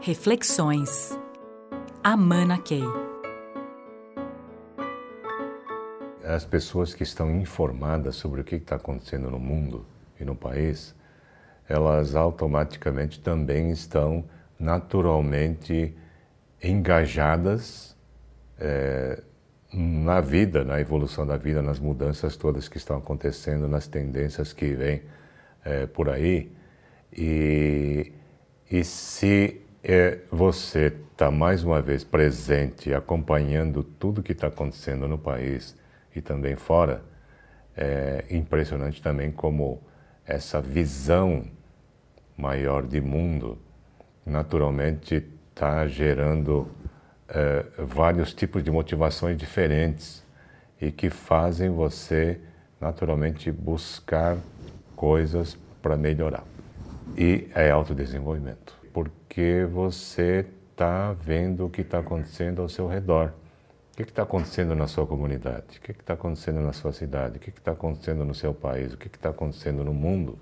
Reflexões. Amana Key. As pessoas que estão informadas sobre o que está acontecendo no mundo e no país, elas automaticamente também estão naturalmente engajadas é, na vida, na evolução da vida, nas mudanças todas que estão acontecendo, nas tendências que vêm é, por aí. E, e se é, você está mais uma vez presente, acompanhando tudo que está acontecendo no país e também fora, é impressionante também como essa visão maior de mundo naturalmente está gerando é, vários tipos de motivações diferentes e que fazem você naturalmente buscar coisas para melhorar. E é autodesenvolvimento, porque você está vendo o que está acontecendo ao seu redor. O que está acontecendo na sua comunidade? O que está acontecendo na sua cidade? O que está acontecendo no seu país? O que está acontecendo no mundo?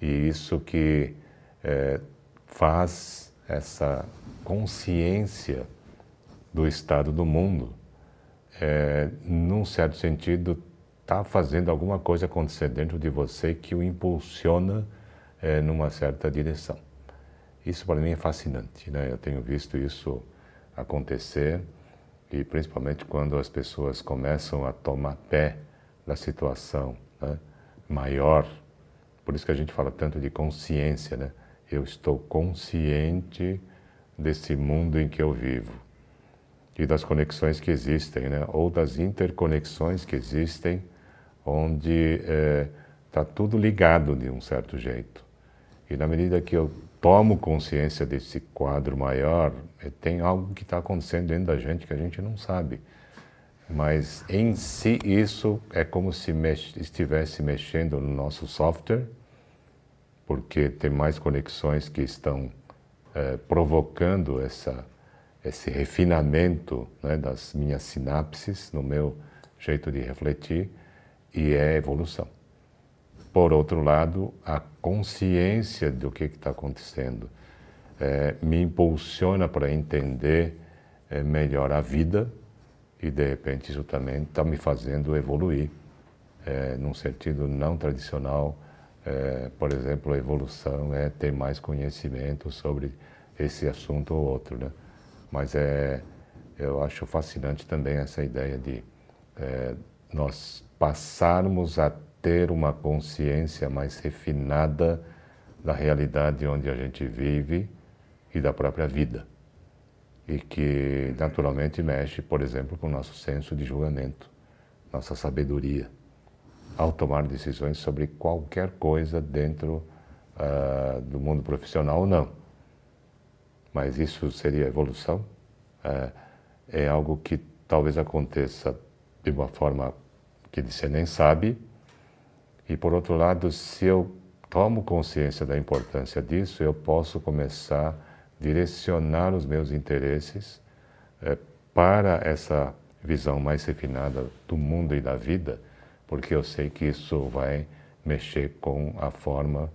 E isso que é, faz essa consciência do estado do mundo, é, num certo sentido, está fazendo alguma coisa acontecer dentro de você que o impulsiona é, numa certa direção. Isso para mim é fascinante, né? Eu tenho visto isso acontecer e principalmente quando as pessoas começam a tomar pé da situação né? maior. Por isso que a gente fala tanto de consciência, né? Eu estou consciente desse mundo em que eu vivo e das conexões que existem, né? ou das interconexões que existem, onde está é, tudo ligado de um certo jeito. E na medida que eu tomo consciência desse quadro maior, é, tem algo que está acontecendo dentro da gente que a gente não sabe. Mas em si isso é como se mex estivesse mexendo no nosso software, porque tem mais conexões que estão é, provocando essa esse refinamento né, das minhas sinapses, no meu jeito de refletir, e é evolução. Por outro lado, a consciência do que está acontecendo é, me impulsiona para entender é, melhor a vida e, de repente, isso também está me fazendo evoluir, é, num sentido não tradicional. É, por exemplo, a evolução é ter mais conhecimento sobre esse assunto ou outro, né? Mas é, eu acho fascinante também essa ideia de é, nós passarmos a ter uma consciência mais refinada da realidade onde a gente vive e da própria vida. E que naturalmente mexe, por exemplo, com o nosso senso de julgamento, nossa sabedoria, ao tomar decisões sobre qualquer coisa dentro uh, do mundo profissional ou não mas isso seria evolução. É, é algo que talvez aconteça de uma forma que você nem sabe. E por outro lado, se eu tomo consciência da importância disso, eu posso começar a direcionar os meus interesses é, para essa visão mais refinada do mundo e da vida, porque eu sei que isso vai mexer com a forma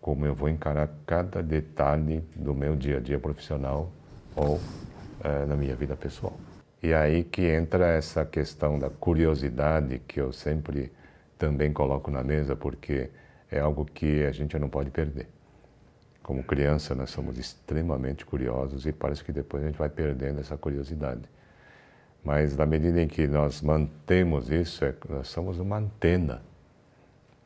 como eu vou encarar cada detalhe do meu dia a dia profissional ou é, na minha vida pessoal. E aí que entra essa questão da curiosidade que eu sempre também coloco na mesa, porque é algo que a gente não pode perder. Como criança, nós somos extremamente curiosos e parece que depois a gente vai perdendo essa curiosidade. Mas na medida em que nós mantemos isso, é, nós somos uma antena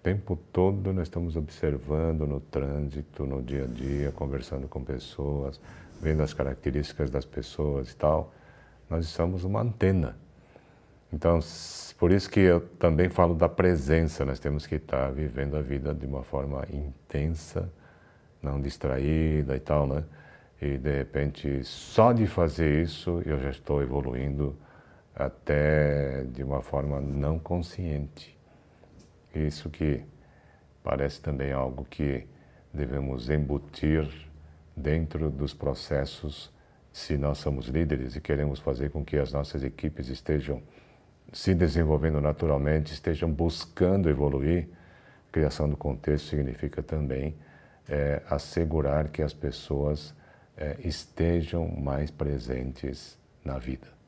o tempo todo nós estamos observando no trânsito, no dia a dia, conversando com pessoas, vendo as características das pessoas e tal. Nós somos uma antena. Então, por isso que eu também falo da presença. Nós temos que estar vivendo a vida de uma forma intensa, não distraída e tal, né? E de repente, só de fazer isso, eu já estou evoluindo até de uma forma não consciente. Isso que parece também algo que devemos embutir dentro dos processos se nós somos líderes e queremos fazer com que as nossas equipes estejam se desenvolvendo naturalmente, estejam buscando evoluir. Criação do contexto significa também é, assegurar que as pessoas é, estejam mais presentes na vida.